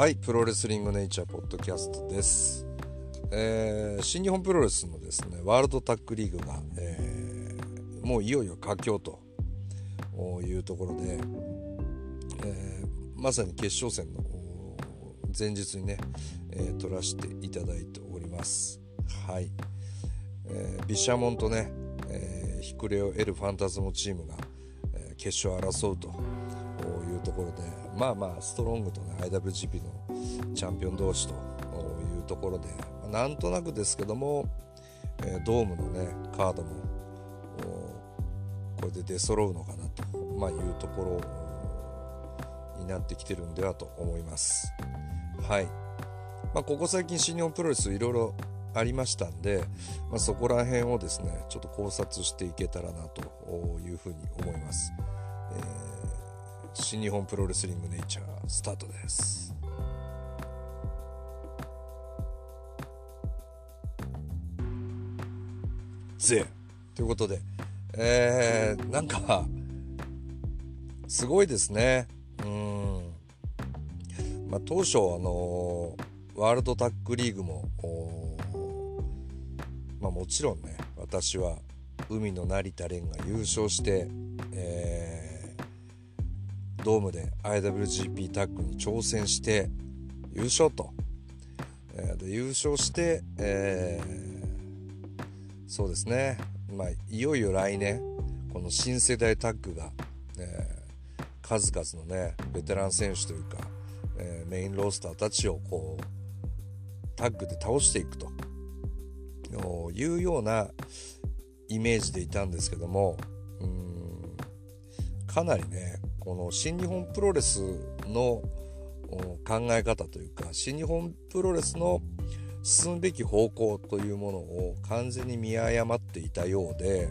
はいプロレスリングネイチャーポッドキャストです、えー新日本プロレスのですねワールドタッグリーグが、えーもういよいよ佳境というところで、えーまさに決勝戦の前日にね、えー撮らせていただいております。はい、えービシャモンとね、えーヒクレオ・エル・ファンタズモチームが、えー決勝を争うというところでまあまあストロングとね IWGP のチャンピオン同士というところでなんとなくですけども、えードームのねカードもこれで出揃うのかなと、まあ、いうところになってきてるんではと思います。はいまあ、ここ最近新日本プロレスいろいろありましたんで、まあ、そこら辺をですねちょっと考察していけたらなというふうに思います、新日本プロレスリングネイチャースタートです。ぜということでえー、なんかすごいですね。うん。まあ当初あのワールドタッグリーグもまあもちろんね私は海の成田蓮が優勝して、えードームで IWGP タッグに挑戦して優勝と、えーで優勝して、えーそうですね、まあ、いよいよ来年この新世代タッグが、えー数々のねベテラン選手というか、えメインロースターたちをこうタッグで倒していくと。いうようなイメージでいたんですけどもうんかなりねこの新日本プロレスの考え方というか新日本プロレスの進むべき方向というものを完全に見誤っていたようで、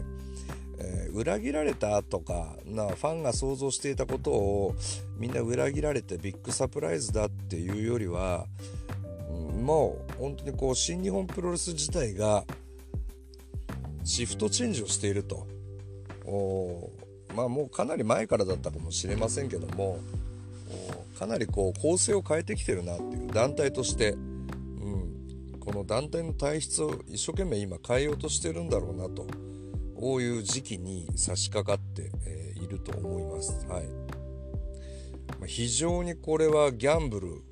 えー裏切られたとかなファンが想像していたことをみんな裏切られてビッグサプライズだっていうよりはもう本当にこう新日本プロレス自体がシフトチェンジをしていると。まあもうかなり前からだったかもしれませんけどもかなりこう構成を変えてきてるなっていう団体として、うん、この団体の体質を一生懸命今変えようとしてるんだろうなとこういう時期に差し掛かって、えいると思います。はい。非常にこれはギャンブル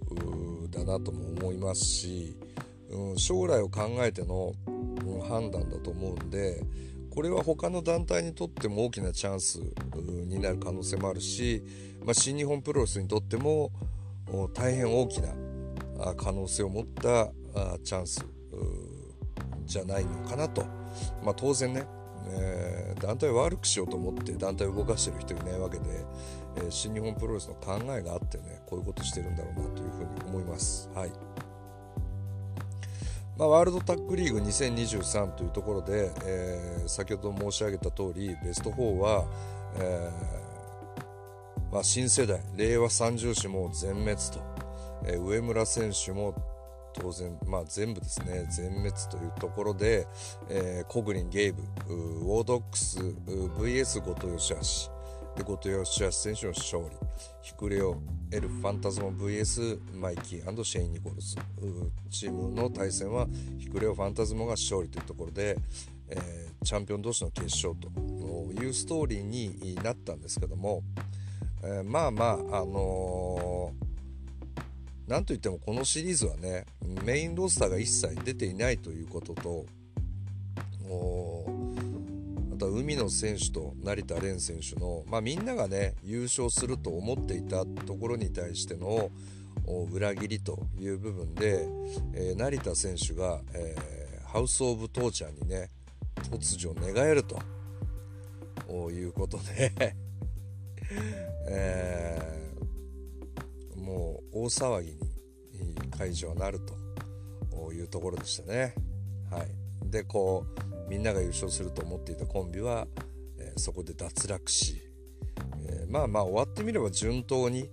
だなとも思いますし、うん、将来を考えての、うん判断だと思うんでこれは他の団体にとっても大きなチャンスになる可能性もあるし、まあ、新日本プロレスにとっても大変大きな可能性を持ったチャンスじゃないのかなと、まあ、当然ね、えー団体を悪くしようと思って団体を動かしてる人いないわけで、えー新日本プロレスの考えがあってねこういうことしてるんだろうなというふうに思います。はいまあ、ワールドタッグリーグ2023というところで、えー先ほど申し上げた通りベスト4は、えーまあ、新世代令和三重士も全滅と、えー上村選手も当然、まあ、全部ですね全滅というところで、えーコグリン・ゲイブウォードックス VS 後藤義橋で後藤義橋選手の勝利。ヒクレオエル・ファンタズモ VS マイキーシェイン・ニコルズ。チームの対戦はヒクレオ・ファンタズモが勝利というところで、えーチャンピオン同士の決勝というストーリーになったんですけども、えーまあまああのーなんといってもこのシリーズはねメインロースターが一切出ていないということとおーあとは海野選手と成田蓮選手の、まあ、みんながね優勝すると思っていたところに対しての裏切りという部分で、えー成田選手が、えーハウス・オブ・トーチャーにね突如寝返るということで、えーもう大騒ぎに会場はなるというところでしたね。はい、でこうみんなが優勝すると思っていたコンビは、えーそこで脱落し、えーまあまあ終わってみれば順当に、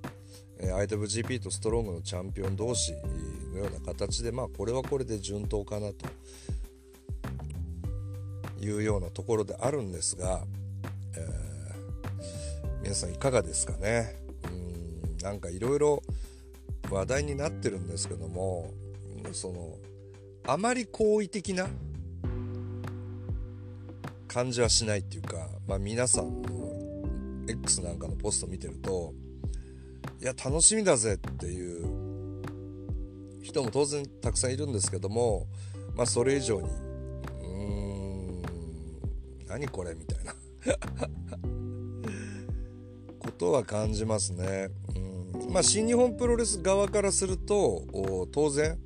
えー IWGP とストロングのチャンピオン同士のような形でまあこれはこれで順当かなというようなところであるんですが、えー皆さんいかがですかね。うんなんかいろいろ話題になってるんですけどもそのあまり好意的な感じはしないっていうか、まあ、皆さんの X なんかのポスト見てるといや楽しみだぜっていう人も当然たくさんいるんですけども、まあ、それ以上にうーん何これみたいな ことは感じますね。うんまあ、新日本プロレス側からすると当然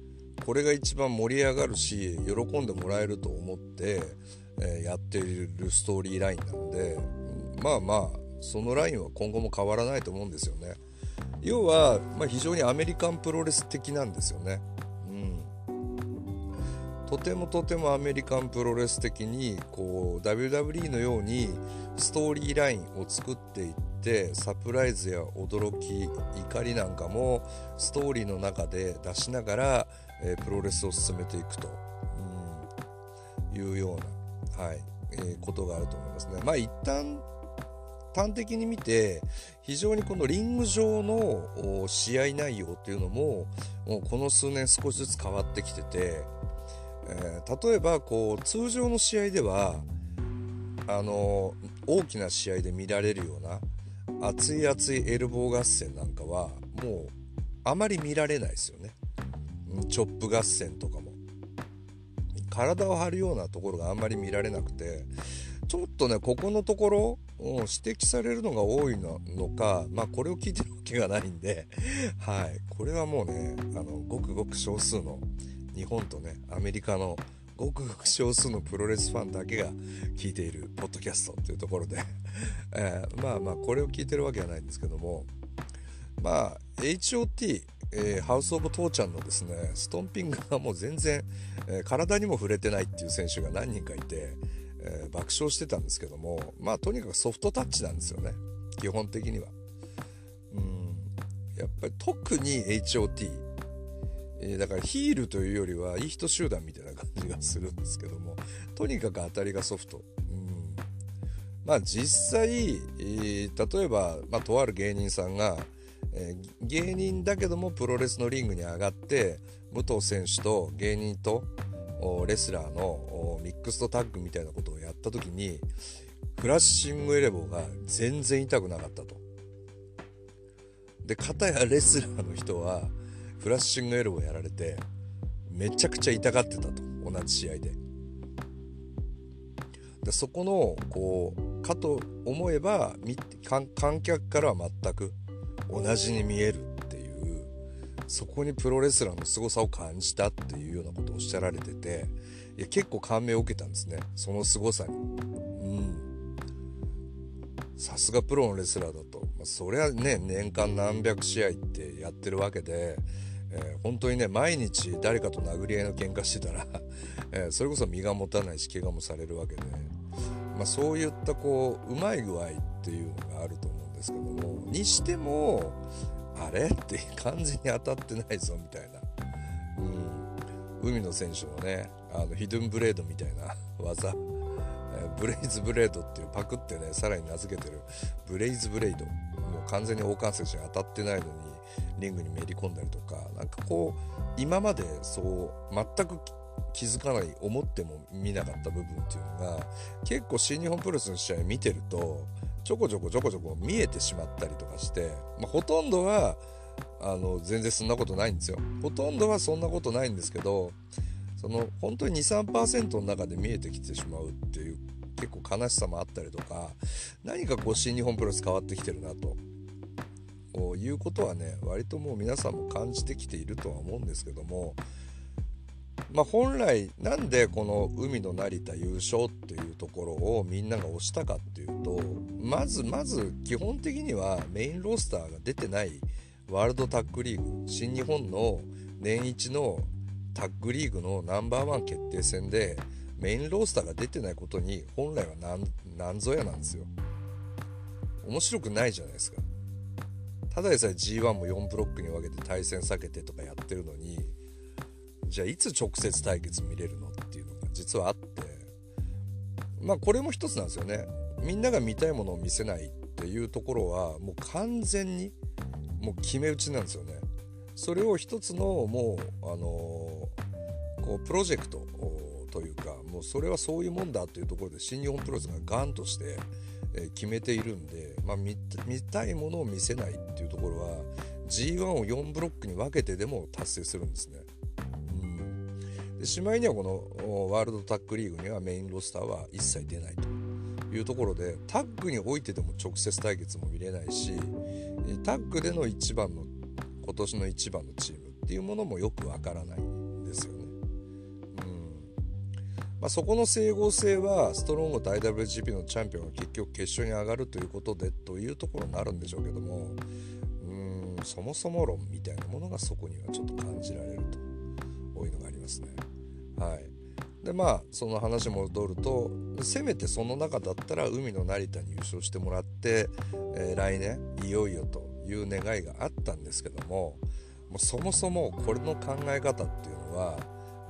これが一番盛り上がるし喜んでもらえると思って、え、やっているストーリーラインなのでまあまあそのラインは今後も変わらないと思うんですよね。要は、まあ、非常にアメリカンプロレス的なんですよね。うん、とてもとてもアメリカンプロレス的にこう WWE のようにストーリーラインを作っていってサプライズや驚き怒りなんかもストーリーの中で出しながら、えー、プロレスを進めていくと、うん、いうような、はいえー、ことがあると思いますね。まあ一旦端的に見て非常にこのリング上の試合内容っていうのももうこの数年少しずつ変わってきてて、えー、例えばこう通常の試合ではあの大きな試合で見られるような熱い熱いエルボー合戦なんかはもうあまり見られないですよね。チョップ合戦とかも体を張るようなところがあんまり見られなくてちょっとねここのところ、うん、指摘されるのが多いのかまあこれを聞いてるわけがないんで はい。これはもうねあのごくごく少数の日本とねアメリカのごくごく少数のプロレスファンだけが聞いているポッドキャストっていうところで えー、まあまあこれを聞いてるわけはないんですけどもまあ HOT えー、ハウス・オブ・トーちゃんのですねストンピングがもう全然、えー、体にも触れてないっていう選手が何人かいて、えー、爆笑してたんですけどもまあとにかくソフトタッチなんですよね。基本的には。うん。やっぱり特に HOT、えー、だからヒールというよりはいい人集団みたいな感じがするんですけどもとにかく当たりがソフト。うん。まあ実際、えー、例えば、まあ、とある芸人さんがえー、芸人だけどもプロレスのリングに上がって武藤選手と芸人とレスラーのミックストタッグみたいなことをやった時にフラッシングエレボーが全然痛くなかったと。で片やレスラーの人はフラッシングエレボーやられてめちゃくちゃ痛がってたと同じ試合で。でそこのこうかと思えば観客からは全く同じに見えるっていうそこにプロレスラーの凄さを感じたっていうようなことをおっしゃられてていや結構感銘を受けたんですね。その凄さに。うん。さすがプロのレスラーだと、まあ、そりゃね年間何百試合ってやってるわけで、えー、本当にね毎日誰かと殴り合いの喧嘩してたら えー、それこそ身が持たないし怪我もされるわけで、まあ、そういったこううまい具合っていうのがあると思ですけどもにしてもあれ？って完全に当たってないぞみたいな、うん、海野選手のねあのヒドゥンブレードみたいな 技。ブレイズブレードっていうパクってねさらに名付けてる。ブレイズブレイド。もう完全に王冠選手に当たってないのにリングにめり込んだりとか。なんかこう今までそう全く気づかない思っても見なかった部分っていうのが結構新日本プロレスの試合見てるとちょこちょこちょこちょこ見えてしまったりとかして、まあ、ほとんどはあの全然そんなことないんですよ。ほとんどはそんなことないんですけどその本当に23%の中で見えてきてしまうっていう結構悲しさもあったりとか何かこう新日本プロレス変わってきてるなということはね割ともう皆さんも感じてきているとは思うんですけどもまあ、本来なんでこの海の成田優勝っていうところをみんなが推したかっていうとまずまず基本的にはメインロースターが出てないワールドタッグリーグ新日本の年一のタッグリーグのナンバーワン決定戦でメインロースターが出てないことに本来は何ぞやなんですよ。面白くないじゃないですか。ただでさえ G1 も4ブロックに分けて対戦避けてとかやってるのにじゃあいつ直接対決見れるのっていうのが実はあってまあこれも一つなんですよねみんなが見たいものを見せないっていうところはもう完全にもう決め打ちなんですよねそれを一つのもうあのこうプロジェクトというかもうそれはそういうもんだというところで新日本プロレスがガンとして、決めているんで、まあ、見たいものを見せないっていうところは G1 を4ブロックに分けてでも達成するんですね。でしまいにはこのワールドタッグリーグにはメインロスターは一切出ないと。いうところでタッグにおいてでも直接対決も見れないしタッグでの一番の今年の一番のチームっていうものもよくわからないんですよね。まあ、そこの整合性はストロングと IWGP のチャンピオンが結局決勝に上がるということでというところになるんでしょうけどもうんそもそも論みたいなものがそこにはちょっと感じられると。いうのがありますね。はい、でまあその話戻るとせめてその中だったら海の成田に優勝してもらって、えー、来年いよいよという願いがあったんですけどももうそもそもこれの考え方っていうのは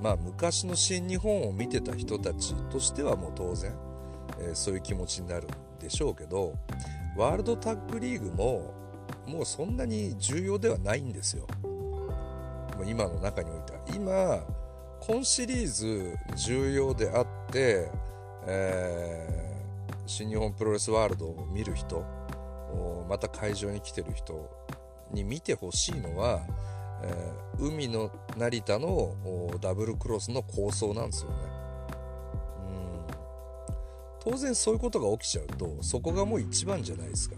まあ昔の新日本を見てた人たちとしてはもう当然、えー、そういう気持ちになるんでしょうけどワールドタッグリーグももうそんなに重要ではないんですよ。今の中においては今今シリーズ重要であって、えー、新日本プロレスワールドを見る人また会場に来てる人に見てほしいのは、えー、海の成田のダブルクロスの構想なんですよね。うん当然そういうことが起きちゃうとそこがもう一番じゃないですか。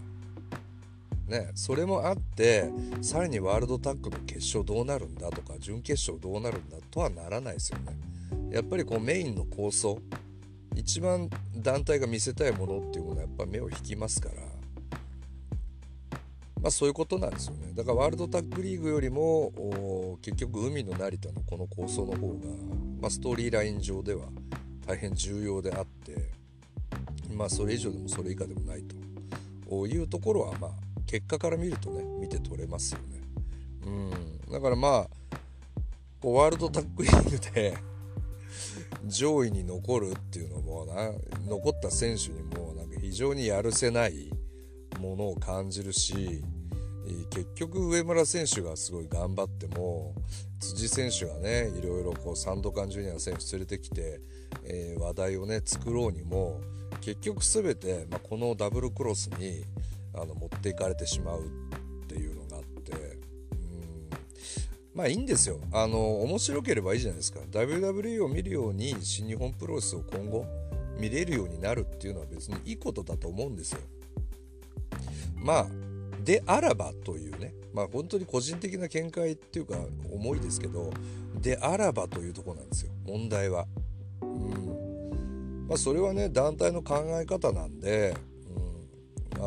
ね、それもあってさらにワールドタッグの決勝どうなるんだとか準決勝どうなるんだとはならないですよね。やっぱりこうメインの構想一番団体が見せたいものっていうものはやっぱ目を引きますから。まあ、そういうことなんですよね。だからワールドタッグリーグよりも結局海の成田のこの構想の方が、まあ、ストーリーライン上では大変重要であってまあそれ以上でもそれ以下でもないと。いうところはまあ結果から見るとね見て取れますよね。うんだからまあこうワールドタッグリーグで上位に残るっていうのもな残った選手にもなんか非常にやるせないものを感じるし結局上村選手がすごい頑張っても辻選手がねいろいろこうサンドカンジュニア選手連れてきて、えー、話題をね作ろうにも結局全て、まあ、このダブルクロスにあの持っていかれてしまうっていうのがあってうん。まあいいんですよ。あの面白ければいいじゃないですか。WWE を見るように新日本プロレスを今後見れるようになるっていうのは別にいいことだと思うんですよ。まあであらばというね。まあ本当に個人的な見解っていうか思いですけどであらばというとこなんですよ。問題は。うん。まあ、それはね団体の考え方なんで、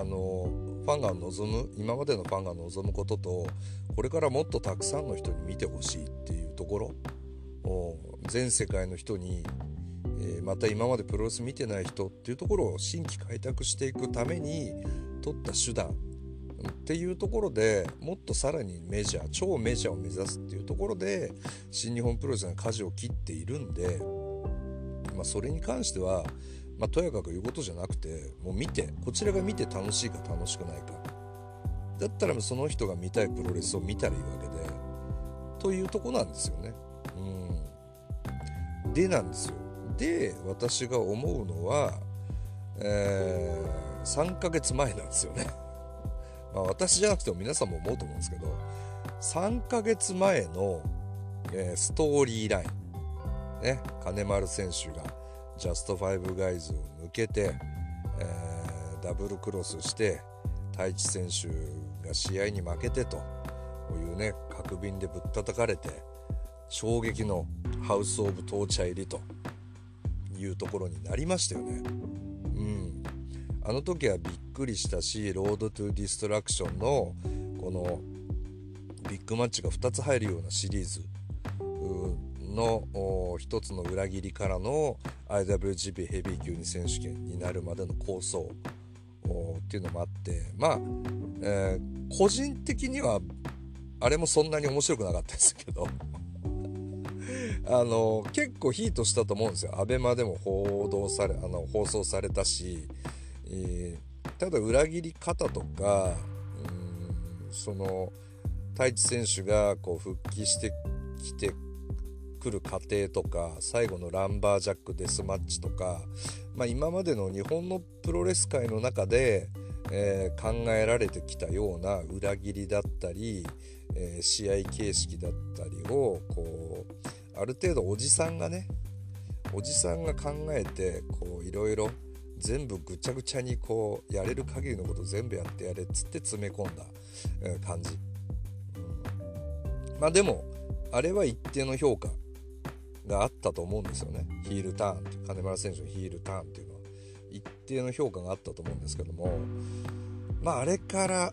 あのファンが望む今までのファンが望むこととこれからもっとたくさんの人に見てほしいっていうところ全世界の人に、えー、また今までプロレス見てない人っていうところを新規開拓していくために取った手段っていうところでもっとさらにメジャー超メジャーを目指すっていうところで新日本プロレスが舵を切っているんで、まあ、それに関しては、まあ、とやかく言うことじゃなくてもう見てこちらが見て楽しいか楽しくないかだったらその人が見たいプロレスを見たらいいわけでというとこなんですよね。うん、でなんですよ。で私が思うのは、えー3ヶ月前なんですよね。まあ、私じゃなくても皆さんも思うと思うんですけど3ヶ月前の、えー、ストーリーライン、ね、金丸選手が Just 5 Guys を抜けて、えー、ダブルクロスして太一選手が試合に負けてというね角瓶でぶったたかれて衝撃の House of Torture 入りというところになりましたよね。うん。あの時はびっくりしたし Road to Destruction のこのビッグマッチが2つ入るようなシリーズ。の一つの裏切りからの IWGP ヘビー級2選手権になるまでの構想。っていうのもあって。まあ、えー、個人的にはあれもそんなに面白くなかったですけど。あの結構ヒートしたと思うんですよ。ABEMA でも報道されあの放送されたし。えー、ただ裏切り方とかうんその太一選手がこう復帰してきてくる過程とか最後のランバージャックデスマッチとか、まあ、今までの日本のプロレス界の中で、えー、考えられてきたような裏切りだったり、えー、試合形式だったりをこうある程度おじさんがねおじさんが考えていろいろ全部ぐちゃぐちゃにこうやれる限りのこと全部やってやれっつって詰め込んだ、感じ、まあでもあれは一定の評価。があったと思うんですよね。ヒールターン金村選手のヒールターンっていうのは。一定の評価があったと思うんですけども。まああれから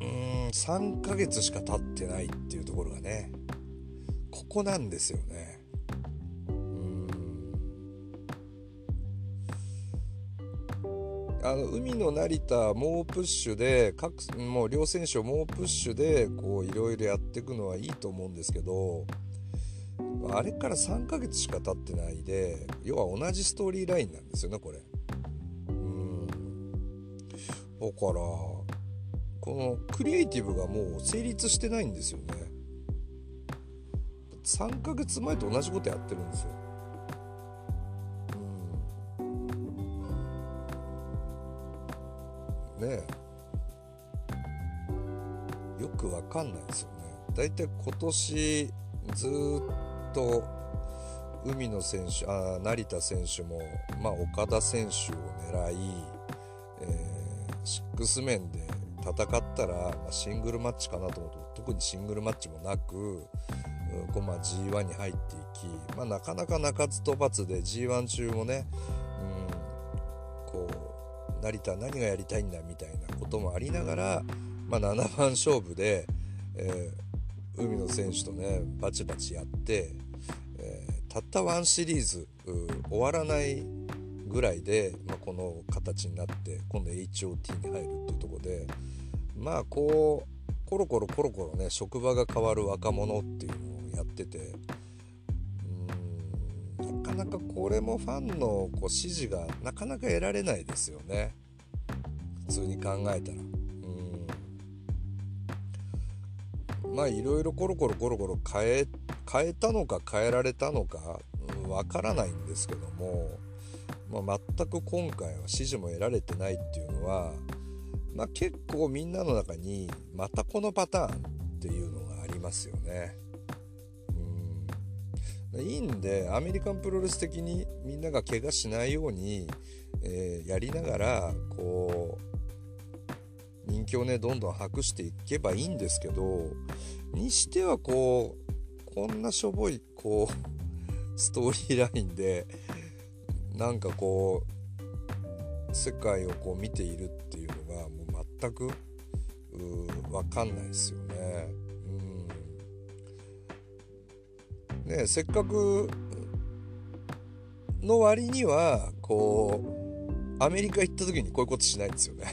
うーん3ヶ月しか経ってないっていうところがね。ここなんですよね。あの海の成田猛プッシュで各もう両選手を猛プッシュでこういろいろやっていくのはいいと思うんですけど。あれから3ヶ月しか経ってないで要は同じストーリーラインなんですよねこれ。うん。だからこのクリエイティブがもう成立してないんですよね。3ヶ月前と同じことやってるんですよ。うん。ねえ。よくわかんないですよね。だいたい今年ずっと海野選手あ成田選手も、まあ、岡田選手を狙い、えー、シックス面で戦ったら、まあ、シングルマッチかなと思うと特にシングルマッチもなくこう、まあ、G1 に入っていき、まあ、なかなか鳴かず飛ばずで G1 中もね、うん、こう成田何がやりたいんだみたいなこともありながら、まあ、7番勝負で、えー、海野選手とねバチバチやって、たったワンシリーズ終わらないぐらいで、まあ、この形になって今度 HOT に入るっていうとこでまあこうコロコロコロコロね職場が変わる若者っていうのをやっててうんなかなかこれもファンのこう支持がなかなか得られないですよね。普通に考えたら。うん。まあいろいろコロコロコロコロ変え変えたのか変えられたのかわ、からないんですけども、まあ、全く今回は支持も得られてないっていうのは、まあ、結構みんなの中にまたこのパターンっていうのがありますよね。うんいいんでアメリカンプロレス的にみんなが怪我しないように、えー、やりながらこう人気をねどんどん博していけばいいんですけどにしてはこうこんなしょぼいこう ストーリーラインでなんかこう世界をこう見ているっていうのがもう全く分かんないですよね。ね、せっかくの割にはこうアメリカ行った時にこういうことしないんですよね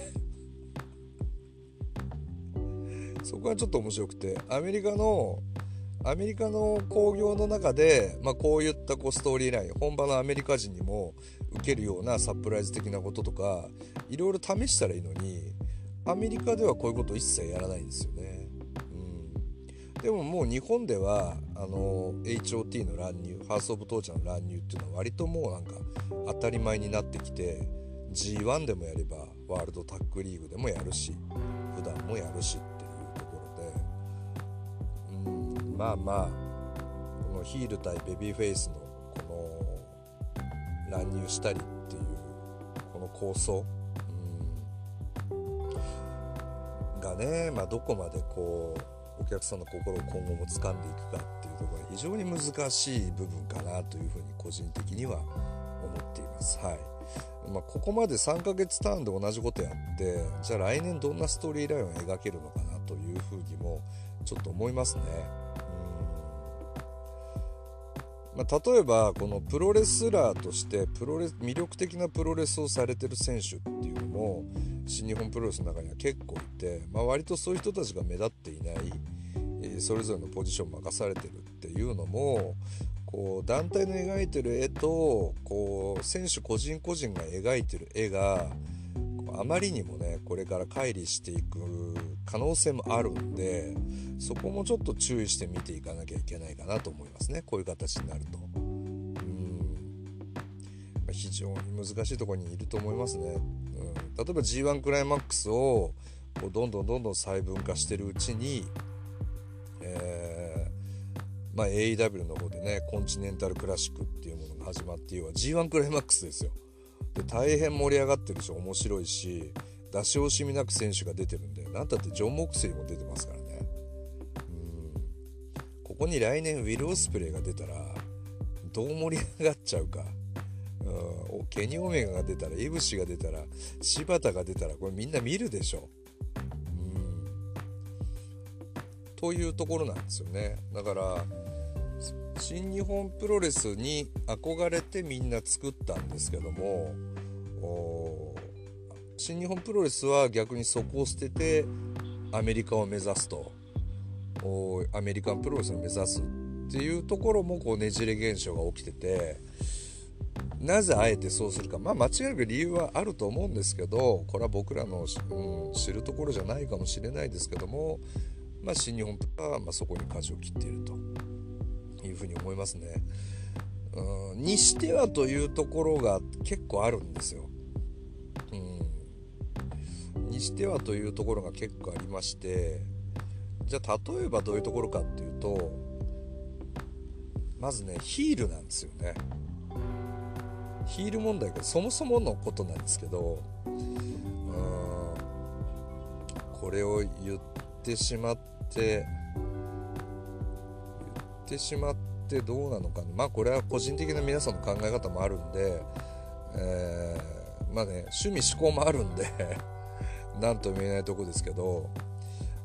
そこはちょっと面白くてアメリカのアメリカの興行の中で、まあ、こういったこうストーリーライン本場のアメリカ人にも受けるようなサプライズ的なこととかいろいろ試したらいいのにアメリカではこういうこと一切やらないんですよね。うんでももう日本ではあの HOT の乱入ハース・オブ・トーチャーの乱入っていうのは割ともうなんか当たり前になってきて G1 でもやればワールドタッグリーグでもやるし普段もやるしまあまあこのヒール対ベビーフェイスのこの乱入したりっていうこの構想、うん、がね、まあ、どこまでこうお客さんの心を今後も掴んでいくかっていうところが非常に難しい部分かなというふうに個人的には思っています。はい。まあ、ここまで3ヶ月ターンで同じことやってじゃあ来年どんなストーリーラインを描けるのかなというふうにもちょっと思いますね。まあ、例えばこのプロレスラーとしてプロレス魅力的なプロレスをされてる選手っていうのも新日本プロレスの中には結構いて、まあ、割とそういう人たちが目立っていない、えー、それぞれのポジションを任されてるっていうのもこう団体の描いてる絵とこう選手個人個人が描いてる絵があまりにもねこれから乖離していく可能性もあるんでそこもちょっと注意して見ていかなきゃいけないかなと思いますねこういう形になるとうん。ま。非常に難しいところにいると思いますね。うん、例えば G1 クライマックスをこうどんどんどんどん細分化してるうちに、えーまあ、AEW の方でねコンチネンタルクラシックっていうものが始まって要は G1 クライマックスですよ。で大変盛り上がってるし面白いし出し惜しみなく選手が出てるんで何だってジョン・モクセイも出てますからね。うんここに来年ウィル・オスプレイが出たらどう盛り上がっちゃうか。うん、ケニ・オメガが出たらイブシが出たら柴田が出たらこれみんな見るでしょ。うん、というところなんですよね。だから新日本プロレスに憧れてみんな作ったんですけども新日本プロレスは逆にそこを捨ててアメリカを目指すとアメリカンプロレスを目指すっていうところもこうねじれ現象が起きててなぜあえてそうするかまあ間違いなく理由はあると思うんですけどこれは僕らの、うん、知るところじゃないかもしれないですけども、まあ、新日本は、まあ、そこに舵を切っているというふうに思いますね。うん、にしてはというところが結構あるんですよ。にしてはというところが結構ありましてじゃあ例えばどういうところかっていうとまずねヒールなんですよね。ヒール問題がそもそものことなんですけどうんこれを言ってしまって言ってしまってどうなのかなまあこれは個人的な皆さんの考え方もあるんで、えー、まあね趣味思考もあるんで何とも言えないとこですけど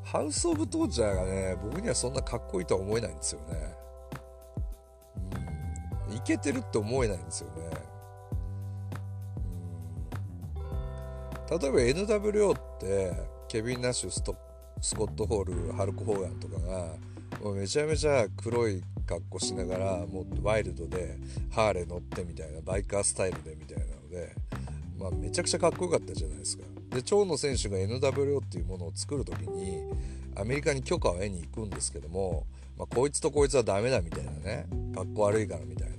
ハウス・オブ・トーチャーがね僕にはそんなかっこいいとは思えないんですよね。うん、いけてるって思えないんですよね。例えば NWO ってケビン・ナッシュストスコット・ホールハルク・ホーガンとかがもうめちゃめちゃ黒い格好しながらもうワイルドでハーレー乗ってみたいなバイカースタイルでみたいなので、まあ、めちゃくちゃかっこよかったじゃないですか。で長野選手が NWO っていうものを作る時にアメリカに許可を得に行くんですけども、まあ、こいつとこいつはダメだみたいなね。かっこ悪いからみたい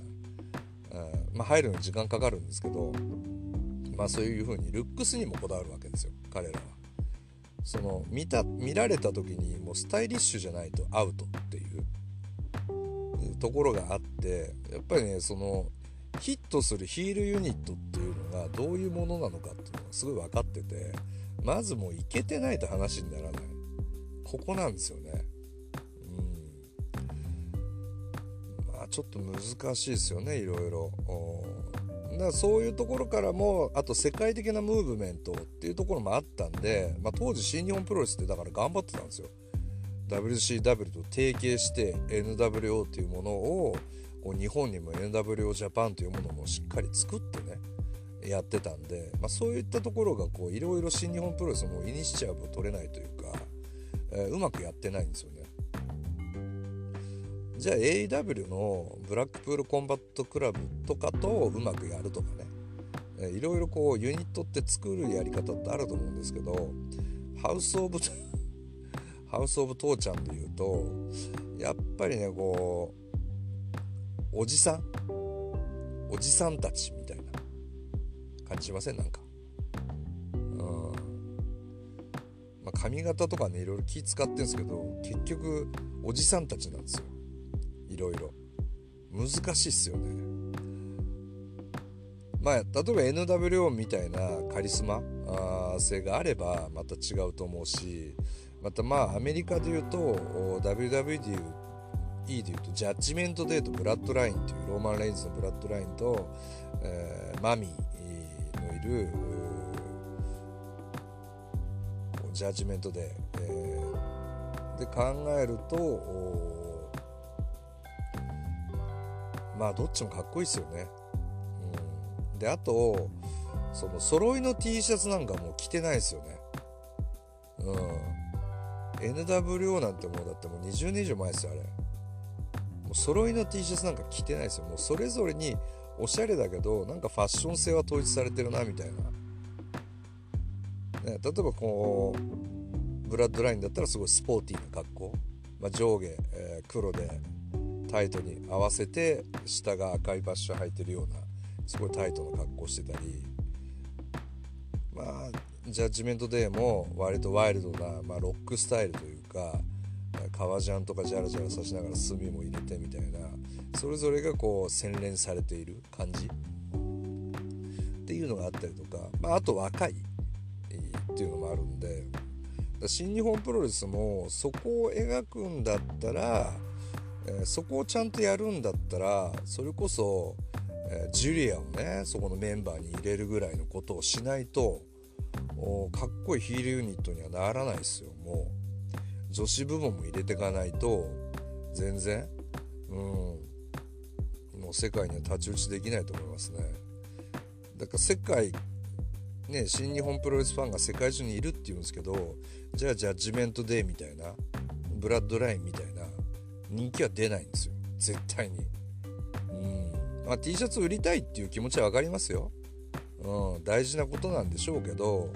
な、うん。まあ、入るのに時間かかるんですけどまあそういう風にルックスにもこだわるわけですよ彼らは。その見た見られた時にもうスタイリッシュじゃないとアウトっていうところがあってやっぱりねそのヒットするヒールユニットっていうのがどういうものなのかっていうのがすごい分かっててまずもういけてないと話にならない。ここなんですよね。うん。まあちょっと難しいですよねいろいろ。だからそういうところからもあと世界的なムーブメントっていうところもあったんで、まあ、当時新日本プロレスってだから頑張ってたんですよ。WCW と提携して NWO っていうものを日本にも NWO ジャパンというものもしっかり作ってねやってたんで、まあ、そういったところがいろいろ新日本プロレスもイニシアブを取れないというか、えー、うまくやってないんですよね。じゃあ AEW の Blackpool Combat Club とかとうまくやるとかねいろいろこうユニットって作るやり方ってあると思うんですけど House of House of Torture で言うとやっぱりねこうおじさん？おじさんたちみたいな。感じしません？なんか。うん。まあ髪型とかねいろいろ気使ってるんですけど結局おじさんたちなんですよ。いろいろ。難しいっすよね。まあ例えば NWO みたいなカリスマ性があればまた違うと思うしまたまあアメリカで言うと WW で言うとジャッジメントデートブラッドラインというローマン・レインズのブラッドラインと、えー、マミーのいるジャッジメントで、えー、で考えるとまあどっちもかっこいいですよね。うん、であとその揃いの T シャツなんかもう着てないですよね。うん。NWO なんてもうだってもう20年以上前ですよあれ。揃いの T シャツなんか着てないですよ。もうそれぞれにおしゃれだけどなんかファッション性は統一されてるなみたいな。ね、例えばこうブブラッドラインだったらすごいスポーティーな格好、まあ、上下、えー、黒でタイトに合わせて下が赤いバッシュ履いてるようなすごいタイトな格好してたりまあジャッジメントデーも割とワイルドな、まあ、ロックスタイルというか革ジャンとかジャラジャラさしながら墨も入れてみたいなそれぞれがこう洗練されている感じっていうのがあったりとか、まあ、あと若いっていうのもあるんで新日本プロレスもそこを描くんだったら、え、そこをちゃんとやるんだったらそれこそ、え、ジュリアをねそこのメンバーに入れるぐらいのことをしないとかっこいいヒールユニットにはならないですよもう。女子部門も入れていかないと全然うんもう世界には太刀打ちできないと思いますね。だから世界ね新日本プロレスファンが世界中にいるっていうんですけどじゃあジャッジメントデーみたいなブラッドラインみたいな人気は出ないんですよ。絶対に。うん。まあ T シャツ売りたいっていう気持ちは分かりますよ。うん、大事なことなんでしょうけど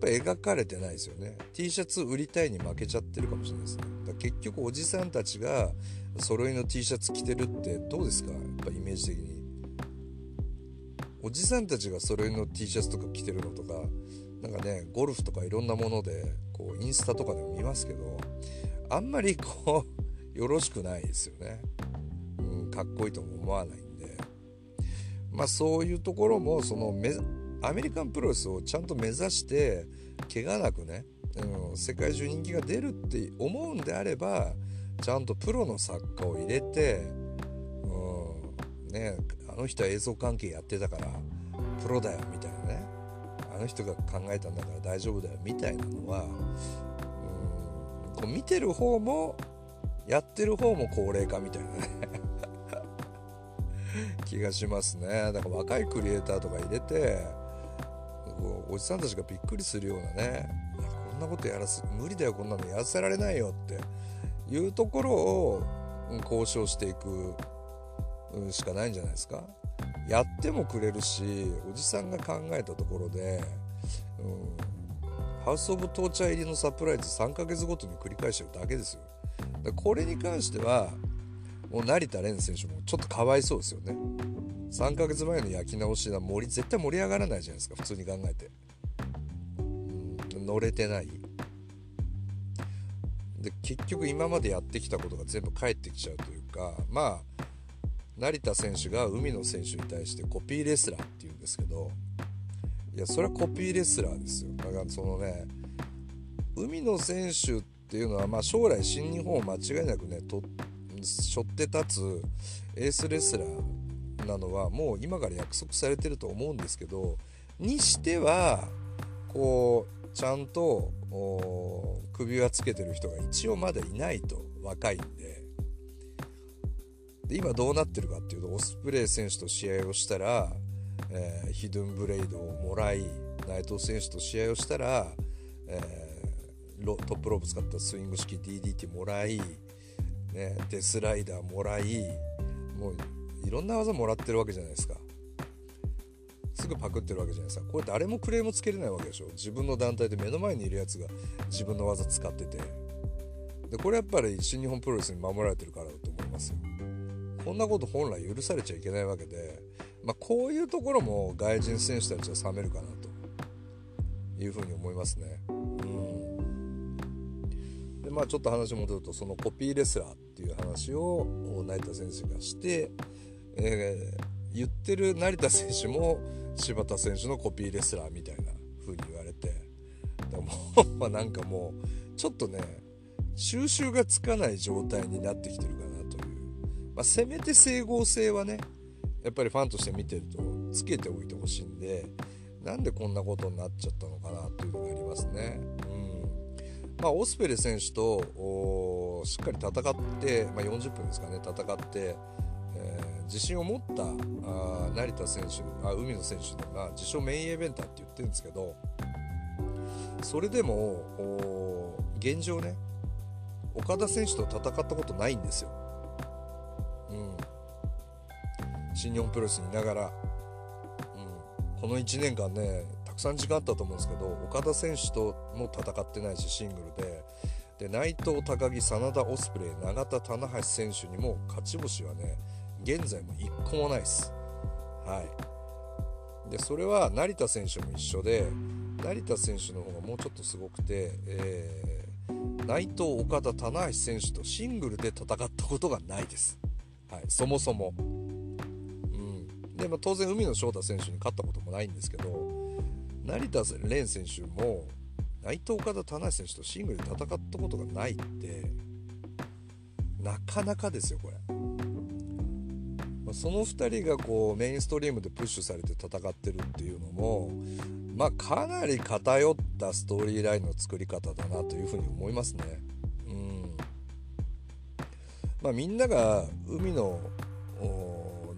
ぱ描かれてないですよね。T シャツ売りたいに負けちゃってるかもしれないですね。だ結局おじさんたちが揃いの T シャツ着てるってどうですか？やっぱイメージ的に。おじさんたちが揃いの T シャツとか着てるのとかなんかねゴルフとかいろんなものでこうインスタとかでも見ますけどあんまりこう よろしくないですよね、うん、かっこいいとも思わないんで。まあ、そういうところもその目アメリカンプロレスをちゃんと目指して怪我なくね、うん、世界中人気が出るって思うんであればちゃんとプロの作家を入れて、うんね、あの人は映像関係やってたからプロだよみたいなねあの人が考えたんだから大丈夫だよみたいなのは、うん、こう見てる方もやってる方も高齢化みたいなね 気がしますね。だから若いクリエイターとか入れてこうおじさんたちがびっくりするようなね。こんなことやらす無理だよこんなのやらせられないよっていうところを交渉していくしかないんじゃないですか。やってもくれるしおじさんが考えたところで、うん、ハウス・オブ・トーチャー入りのサプライズ3ヶ月ごとに繰り返してるだけですよ。これに関してはもう成田蓮選手もちょっとかわいそうですよね。3ヶ月前の焼き直しは盛り絶対盛り上がらないじゃないですか普通に考えて。乗れてない。で結局今までやってきたことが全部返ってきちゃうというかまあ成田選手が海野選手に対してコピーレスラーっていうんですけどいやそれはコピーレスラーですよ。だからそのね海野選手っていうのはまあ将来新日本を間違いなくねと背負って立つエースレスラーなのはもう今から約束されてると思うんですけどにしてはこうちゃんと首輪つけてる人が一応まだいないと若いんで。で今どうなってるかっていうとオスプレイ選手と試合をしたら、えー、ヒドゥンブレイドをもらい内藤選手と試合をしたら、えー、トップロープ使ったスイング式 DDT もらいね、デスライダーもらいもういろんな技もらってるわけじゃないですか。すぐパクってるわけじゃないですか。これ誰もクレームつけれないわけでしょ。自分の団体で目の前にいるやつが自分の技使ってて。でこれやっぱり新日本プロレスに守られてるからだと思いますよ。こんなこと本来許されちゃいけないわけで、まあ、こういうところも外人選手たちは冷めるかなと。いうふうに思いますね。うん。でまあちょっと話戻るとそのコピーレスラーっていう話を成田選手がして、えー、言ってる成田選手も柴田選手のコピーレスラーみたいな風に言われてもなんかもうちょっとね収集がつかない状態になってきてるかなという、まあ、せめて整合性はねやっぱりファンとして見てるとつけておいてほしいんでなんでこんなことになっちゃったのかなっていうのがありますね。まあ、オスペレ選手としっかり戦って、まあ、40分ですかね戦って、え、自信を持ったあ成田選手あ海野選手で、まあ、自称メインイベンターって言ってるんですけどそれでも現状ね岡田選手と戦ったことないんですよ。うん、新日本プロレスにいながら、うん、この1年間ねたくさん時間あったと思うんですけど岡田選手とも戦ってないしシングルで。で内藤高木真田オスプレイ永田棚橋選手にも勝ち星はね現在も1個もないです。はい。でそれは成田選手も一緒で成田選手の方がもうちょっとすごくて、えー、内藤岡田棚橋選手とシングルで戦ったことがないです、はい、そもそも、うん、で、まあ、当然海野翔太選手に勝ったこともないんですけど成田蓮選手も内藤岡田棚橋選手とシングルで戦ったことがないってなかなかですよこれ。その2人がこうメインストリームでプッシュされて戦ってるっていうのもまあかなり偏ったストーリーラインの作り方だなというふうに思いますね。うんまあ、みんなが海の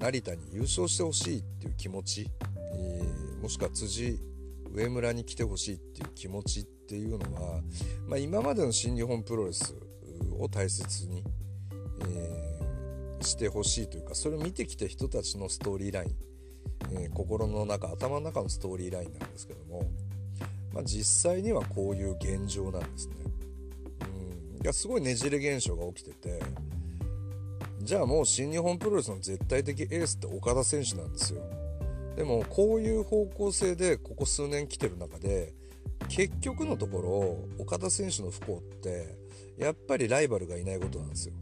成田に優勝してほしいっていう気持ち、えー、もしくは辻上村に来てほしいっていう気持ちっていうのは、まあ、今までの新日本プロレスを大切に、えー、してほしいというかそれを見てきた人たちのストーリーライン、えー、心の中頭の中のストーリーラインなんですけども、まあ、実際にはこういう現状なんですね。うん、いやすごいねじれ現象が起きててじゃあもう新日本プロレスの絶対的エースって岡田選手なんですよ。でもこういう方向性でここ数年来てる中で結局のところ岡田選手の不幸ってやっぱりライバルがいないことなんですよ。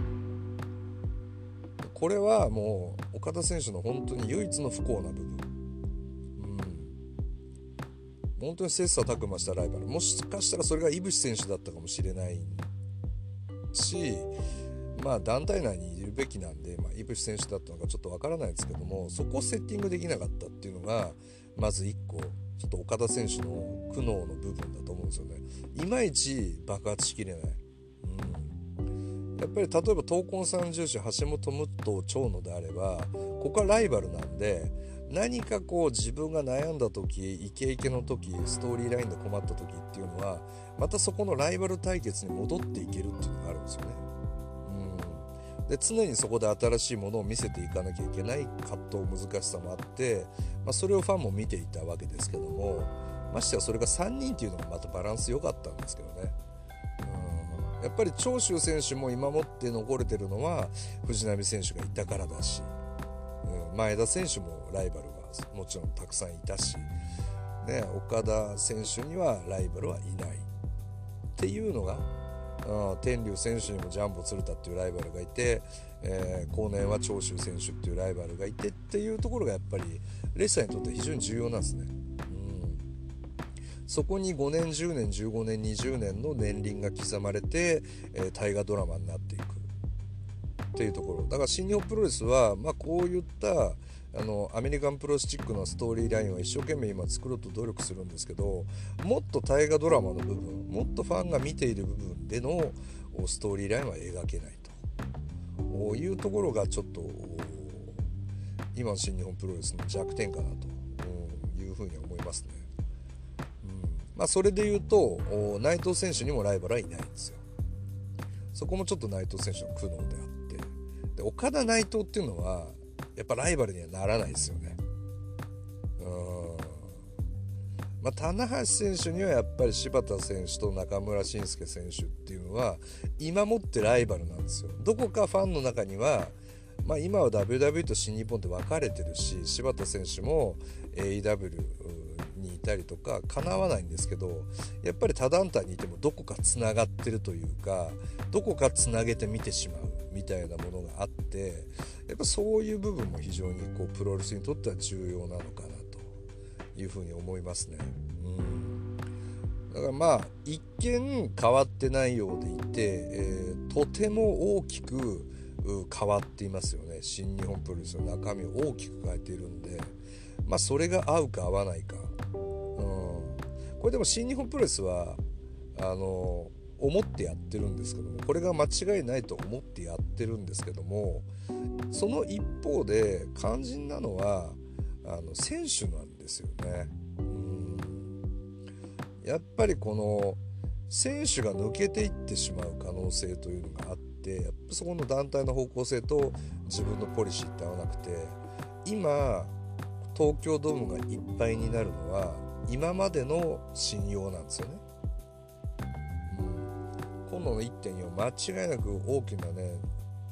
これはもう岡田選手の本当に唯一の不幸な部分。うん、本当に切磋琢磨したライバル。もしかしたらそれが井渕選手だったかもしれないしまあ団体内にいるべきなんで、まあ、井渕選手だったのかちょっとわからないですけどもそこをセッティングできなかったっていうのがまず1個ちょっと岡田選手の苦悩の部分だと思うんですよね。いまいち爆発しきれない、やっぱり例えば闘魂三重士橋本武藤長野であればここはライバルなんで何かこう自分が悩んだ時イケイケの時ストーリーラインで困った時っていうのはまたそこのライバル対決に戻っていけるっていうのがあるんですよね。うんで常にそこで新しいものを見せていかなきゃいけない葛藤難しさもあって、まあ、それをファンも見ていたわけですけどもましてやそれが3人っていうのがまたバランス良かったんですけどね。やっぱり長州選手も今もって残れてるのは藤波選手がいたからだし、うん、前田選手もライバルがもちろんたくさんいたし、ね、岡田選手にはライバルはいないっていうのが天竜選手にもジャンボ鶴田っていうライバルがいて、えー、後年は長州選手っていうライバルがいてっていうところがやっぱりレッサーにとって非常に重要なんですね。そこに5年10年15年20年の年輪が刻まれて、え、大河ドラマになっていく。っていうところ。だから新日本プロレスは、まあ、こういったあのアメリカンプロスチックなストーリーラインを一生懸命今作ろうと努力するんですけどもっと大河ドラマの部分もっとファンが見ている部分でのストーリーラインは描けないと。いうところがちょっと今の新日本プロレスの弱点かなというふうに思いますね。まあ、それで言うと内藤選手にもライバルはいないんですよ。そこもちょっと内藤選手の苦悩であってで岡田内藤っていうのはやっぱライバルにはならないですよね。うんまあ、棚橋選手にはやっぱり柴田選手と中村慎介選手っていうのは今もってライバルなんですよ。どこかファンの中にはまあ、今は WW と新日本って分かれてるし柴田選手も AEW にいたりとかかなわないんですけどやっぱり他団体にいてもどこかつながってるというかどこかつなげて見てしまうみたいなものがあってやっぱそういう部分も非常にこうプロレスにとっては重要なのかなというふうに思いますね。うんだからまあ一見変わってないようでいて、えー、とても大きく変わっていますよね新日本プロレスの中身を大きく変えているんでまあそれが合うか合わないか、うん、これでも新日本プロレスはあの思ってやってるんですけどもこれが間違いないと思ってやってるんですけどもその一方で肝心なのはあの選手なんですよね。うんやっぱりこの選手が抜けていってしまう可能性というのがあってやっぱそこの団体の方向性と自分のポリシーって合わなくて今東京ドームがいっぱいになるのは今までの信用なんですよね。うん、今度の1.4間違いなく大きなね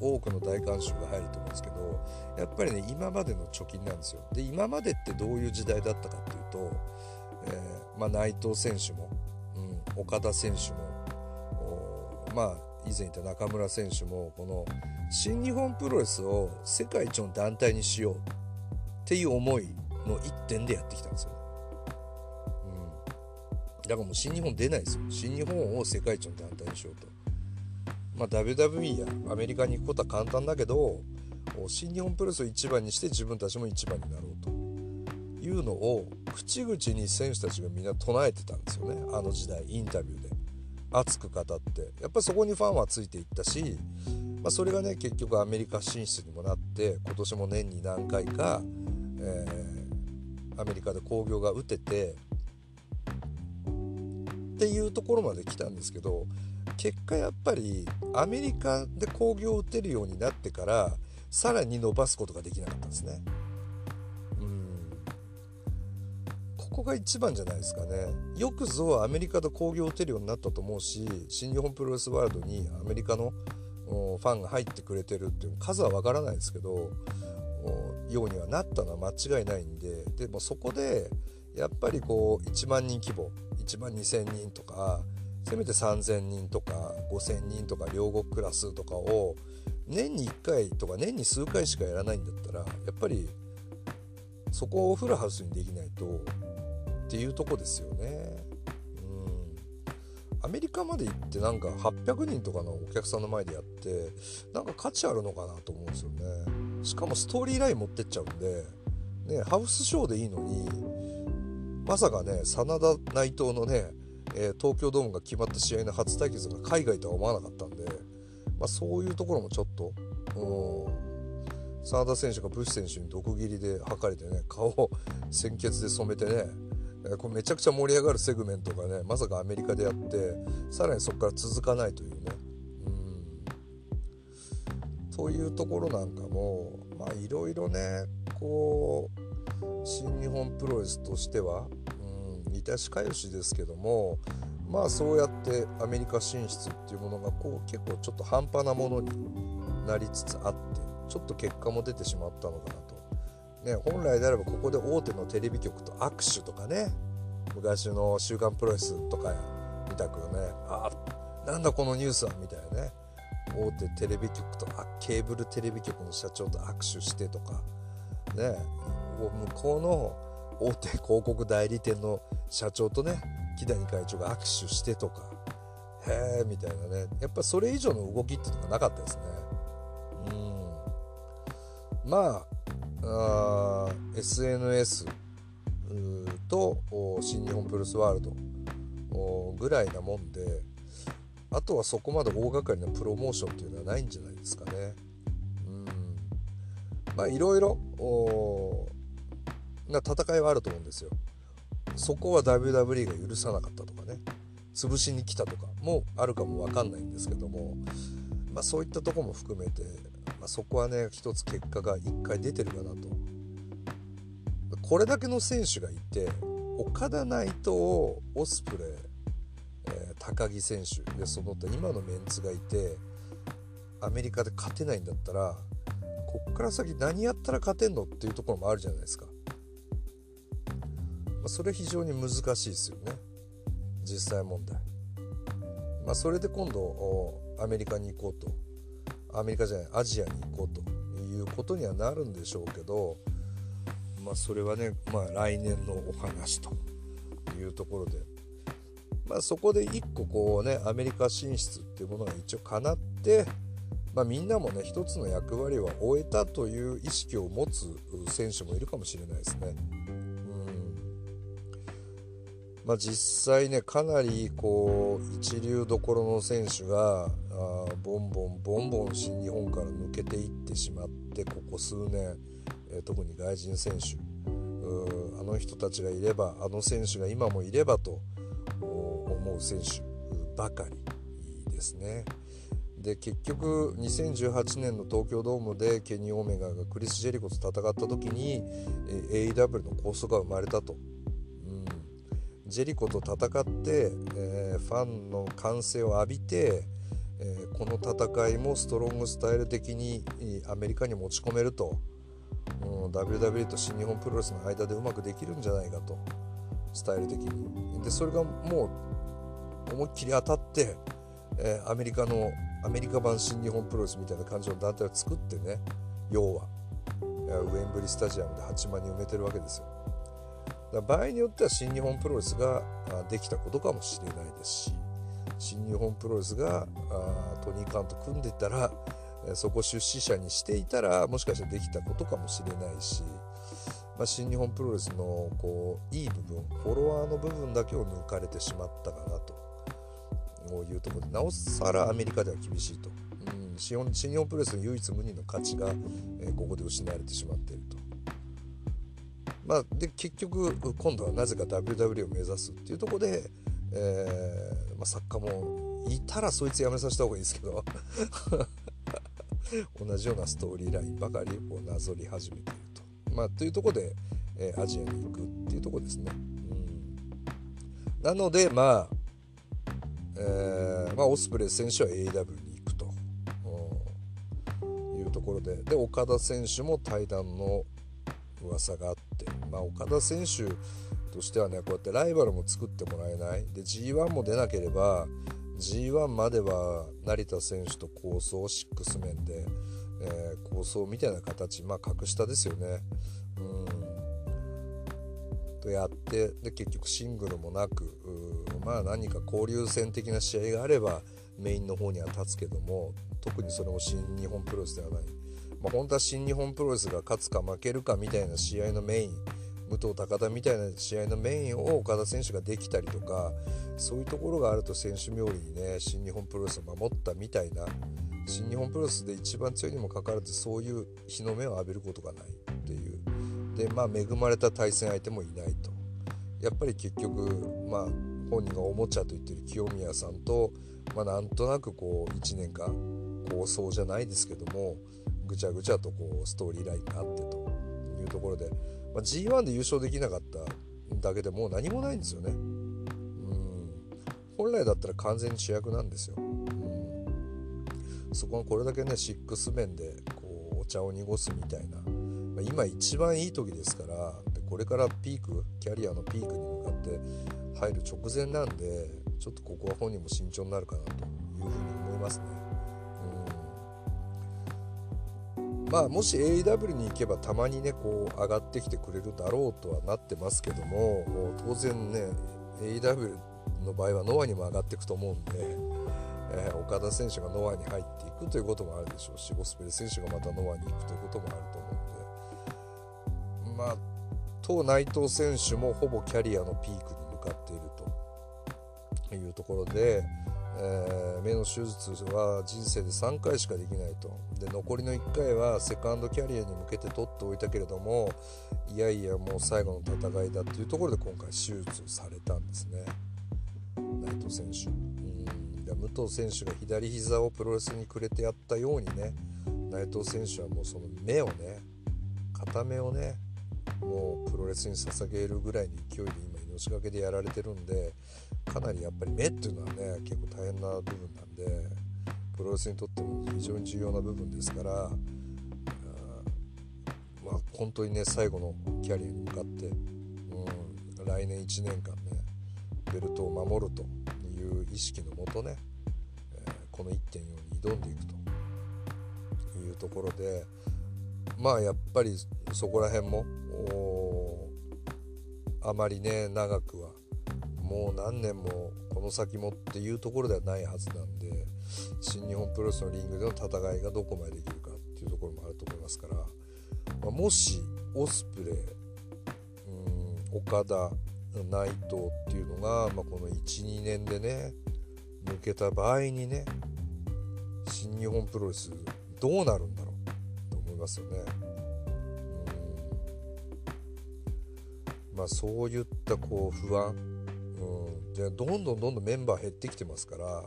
多くの大観衆が入ると思うんですけどやっぱりね今までの貯金なんですよ。で今までってどういう時代だったかっていうと、えー、まあ、内藤選手も、うん、岡田選手もまあ以前言った中村選手もこの新日本プロレスを世界一の団体にしようっていう思いの一点でやってきたんですよね。だからもう新日本出ないですよ。新日本を世界一の団体にしようと。まあ、WWE やアメリカに行くことは簡単だけど新日本プロレスを一番にして自分たちも一番になろうというのを口々に選手たちがみんな唱えてたんですよねあの時代インタビューで熱く語ってやっぱりそこにファンはついていったし、まあ、それがね結局アメリカ進出にもなって今年も年に何回か、えー、アメリカで興行が打ててっていうところまで来たんですけど結果やっぱりアメリカで興行を打てるようになってからさらに伸ばすことができなかったんですね。うんここが一番じゃないですかね。よくぞアメリカで興行を打てるようになったと思うし新日本プロレスワールドにアメリカのファンが入ってくれてるっていう数は分からないですけどようにはなったのは間違いないんででもそこでやっぱりこう1万人規模1万2,000人とかせめて3,000人とか5,000人とか両国クラスとかを年に1回とか年に数回しかやらないんだったらやっぱりそこをフルハウスにできないとっていうとこですよね。うんアメリカまで行ってなんか800人とかのお客さんの前でやってなんか価値あるのかなと思うんですよね。しかもストーリーライン持ってっちゃうんで、ね、ハウスショーでいいのにまさかね真田内藤のねえー、東京ドームが決まった試合の初対決が海外とは思わなかったんで、まあ、そういうところもちょっと真田選手がブッシュ選手に毒斬りで吐かれてね顔を鮮血で染めてね、これめちゃくちゃ盛り上がるセグメントがねまさかアメリカでやってさらにそこから続かないというね。うん。というところなんかもまあいろいろねこう新日本プロレスとしては致し返しですけどもまあそうやってアメリカ進出っていうものがこう結構ちょっと半端なものになりつつあってちょっと結果も出てしまったのかなと。ね、本来であればここで大手のテレビ局と握手とかね昔の「週刊プロレス」とか見たくねあなんだこのニュースはみたいなね大手テレビ局とケーブルテレビ局の社長と握手してとかね向こうの大手 広告代理店の社長とね木谷会長が握手してとかへえみたいなね。やっぱそれ以上の動きっていうのがなかったですね。うん。まあ SNS と新日本プロレスワールドぐらいなもんであとはそこまで大掛かりなプロモーションっていうのはないんじゃないですかね。うん。まあいろいろな戦いはあると思うんですよ。そこは WWE が許さなかったとかね潰しに来たとかもあるかも分かんないんですけども、まあ、そういったとこも含めて、まあ、そこはね一つ結果が1回出てるかなと。これだけの選手がいて岡田内藤オスプレイ、えー、高木選手でその他今のメンツがいてアメリカで勝てないんだったらこっから先何やったら勝てんのっていうところもあるじゃないですか。それ非常に難しいですよね。実際問題。まあ、それで今度アメリカに行こうと。アメリカじゃないアジアに行こうと。いうことにはなるんでしょうけど、まあ、それはね、まあ、来年のお話と。いうところで、まあ、そこで一個こうねアメリカ進出っていうものが一応かなって、まあ、みんなもね一つの役割は終えたという意識を持つ選手もいるかもしれないですね。まあ、実際ねかなりこう一流どころの選手があボンボンボンボン新日本から抜けていってしまってここ数年、え、特に外人選手あの人たちがいればあの選手が今もいればと思う選手ばかりですね。で結局2018年の東京ドームでケニー・オメガがクリス・ジェリコと戦った時に AEW の構想が生まれたと、ジェリコと戦って、えー、ファンの歓声を浴びて、えー、この戦いもストロングスタイル的にアメリカに持ち込めると、うん、WWE と新日本プロレスの間でうまくできるんじゃないかと。スタイル的に。でそれがもう思いっきり当たって、えー、アメリカのアメリカ版新日本プロレスみたいな感じの団体を作ってね要は。ウェンブリスタジアムで8万人埋めてるわけですよ。場合によっては新日本プロレスができたことかもしれないですし新日本プロレスがトニー・カンと組んでたらそこ出資者にしていたらもしかしたらできたことかもしれないし、まあ、新日本プロレスのこういい部分フォロワーの部分だけを抜かれてしまったかなというところでなおさらアメリカでは厳しいと、うん、新日本プロレスの唯一無二の価値が、え、ここで失われてしまっていると。まあ、で結局今度はなぜか WW を目指すっていうところで、えーまあ、作家もいたらそいつやめさせた方がいいですけど 同じようなストーリーラインばかりをなぞり始めていると。まあ、というところで、えー、アジアに行くっていうところですね。うん、なのでまあえー、まあ、オスプレイ選手は AW に行くとうんいうところでで岡田選手も対談の噂があって、まあ、岡田選手としてはねこうやってライバルも作ってもらえない。で G1 も出なければ G1 までは成田選手と構想6面で、えー、構想みたいな形まあ格下ですよね。うん。とやってで結局シングルもなくまあ何か交流戦的な試合があればメインの方には立つけども特にそれも新日本プロレスではない、まあ、本当は新日本プロレスが勝つか負けるかみたいな試合のメイン武藤高田みたいな試合のメインを岡田選手ができたりとかそういうところがあると選手冥利にね新日本プロレスを守ったみたいな新日本プロレスで一番強いにもかかわらずそういう日の目を浴びることがないっていう。でまあ恵まれた対戦相手もいないと。やっぱり結局まあ本人がおもちゃと言ってる清宮さんと、まあ、なんとなくこう1年間構想じゃないですけどもぐちゃぐちゃとこうストーリーラインがあってというところで、まあ、G1 で優勝できなかっただけでもう何もないんですよね。うん本来だったら完全に主役なんですよ。うんそこがこれだけねシックス面でこうお茶を濁すみたいな、まあ、今一番いい時ですからでこれからピークキャリアのピークに向かって入る直前なんでちょっとここは本人も慎重になるかなというふうに思いますね。まあもし AEW に行けばたまにねこう上がってきてくれるだろうとはなってますけども当然ね AEW の場合はノアにも上がっていくと思うんで、えー、岡田選手がノアに入っていくということもあるでしょうしゴスペル選手がまたノアに行くということもあると思うんで。まあ当内藤選手もほぼキャリアのピークに向かっているというところで、えー、目の手術は人生で3回しかできないと。で残りの1回はセカンドキャリアに向けて取っておいたけれどもいやいやもう最後の戦いだというところで今回手術されたんですね。内藤選手。うん。武藤選手が左膝をプロレスにくれてやったようにね内藤選手はもうその目をね片目をねもうプロレスに捧げるぐらいの勢いで今命がけでやられてるんでかなりやっぱり目っていうのはね結構大変な部分なんでプロレスにとっても非常に重要な部分ですからまあ本当にね最後のキャリアに向かって、うん、来年1年間ねベルトを守るという意識のもとね、えー、この1.4に挑んでいくというところでまあやっぱりそこら辺もあまりね長くはもう何年もこの先もっていうところではないはずなんで新日本プロレスのリングでの戦いがどこまでできるかっていうところもあると思いますから、まあ、もしオスプレイうん岡田内藤っていうのが、まあ、この12年でね抜けた場合にね新日本プロレスどうなるんだろうと思いますよね。まあ、そういったこう不安、どんどんどんどんメンバー減ってきてますから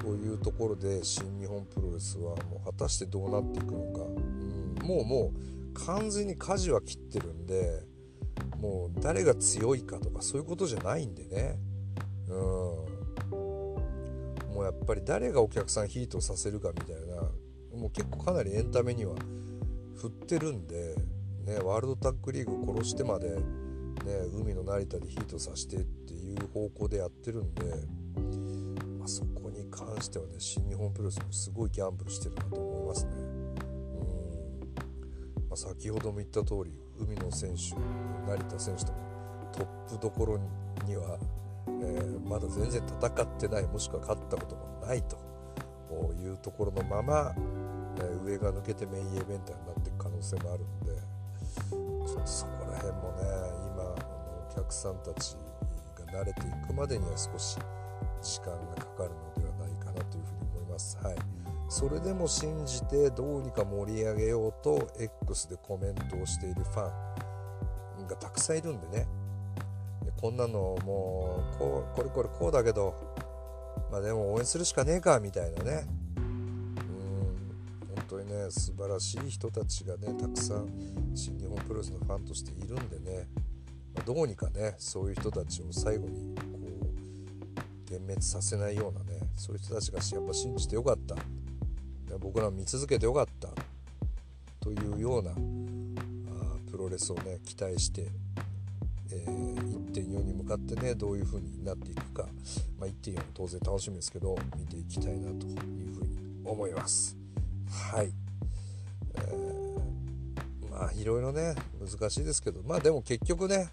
というところで新日本プロレスはもう果たしてどうなっていくのか、うん、もうもう完全に舵は切ってるんでもう誰が強いかとかそういうことじゃないんでね、うん、もうやっぱり誰がお客さんヒートさせるかみたいなもう結構かなりエンタメには振ってるんで、ね、ワールドタッグリーグ殺してまで、ね、海の成田でヒートさせてっていう方向でやってるんで、まあ、そこに関してはね新日本プロレスもすごいギャンブルしてるなと思いますね。うんまあ、先ほども言った通り海野選手成田選手ともトップどころには、えー、まだ全然戦ってないもしくは勝ったこともないというところのまま、えー、上が抜けてメインイベントになっていく可能性もあるんでちょっとそこら辺もね客さんたちが慣れていくまでには少し時間がかかるのではないかなというふうに思います。はい。それでも信じてどうにか盛り上げようと X でコメントをしているファンがたくさんいるんでね。でこんなのもうこうこれこれこうだけどまあでも応援するしかねえかみたいなね。うん。本当にね素晴らしい人たちがねたくさん新日本プロレスのファンとしているんでね、どうにかねそういう人たちを最後にこう幻滅させないようなねそういう人たちがやっぱ信じてよかった。僕ら見続けてよかった。というようなあプロレスをね期待して、えー、1.4に向かってねどういう風になっていくか、まあ、1.4当然楽しみですけど見ていきたいなというふうに思います。はい、えー、まあいろいろね難しいですけどまあでも結局ね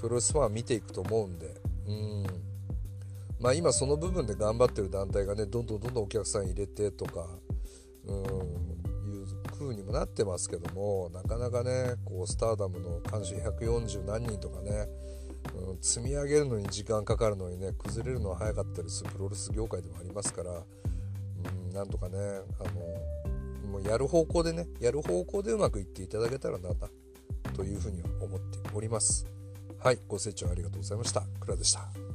プロレスファン見ていくと思うんでうんまあ、今その部分で頑張ってる団体がねどんどんどんどんお客さん入れてとかうんいう風にもなってますけどもなかなかねこうスターダムの監修140何人とかね、うん、積み上げるのに時間かかるのにね崩れるのは早かったりするプロレス業界でもありますから、うん、なんとかねあのもうやる方向でねやる方向でうまくいっていただけたらなというふうには思っております。はい、ご清聴ありがとうございました。倉でした。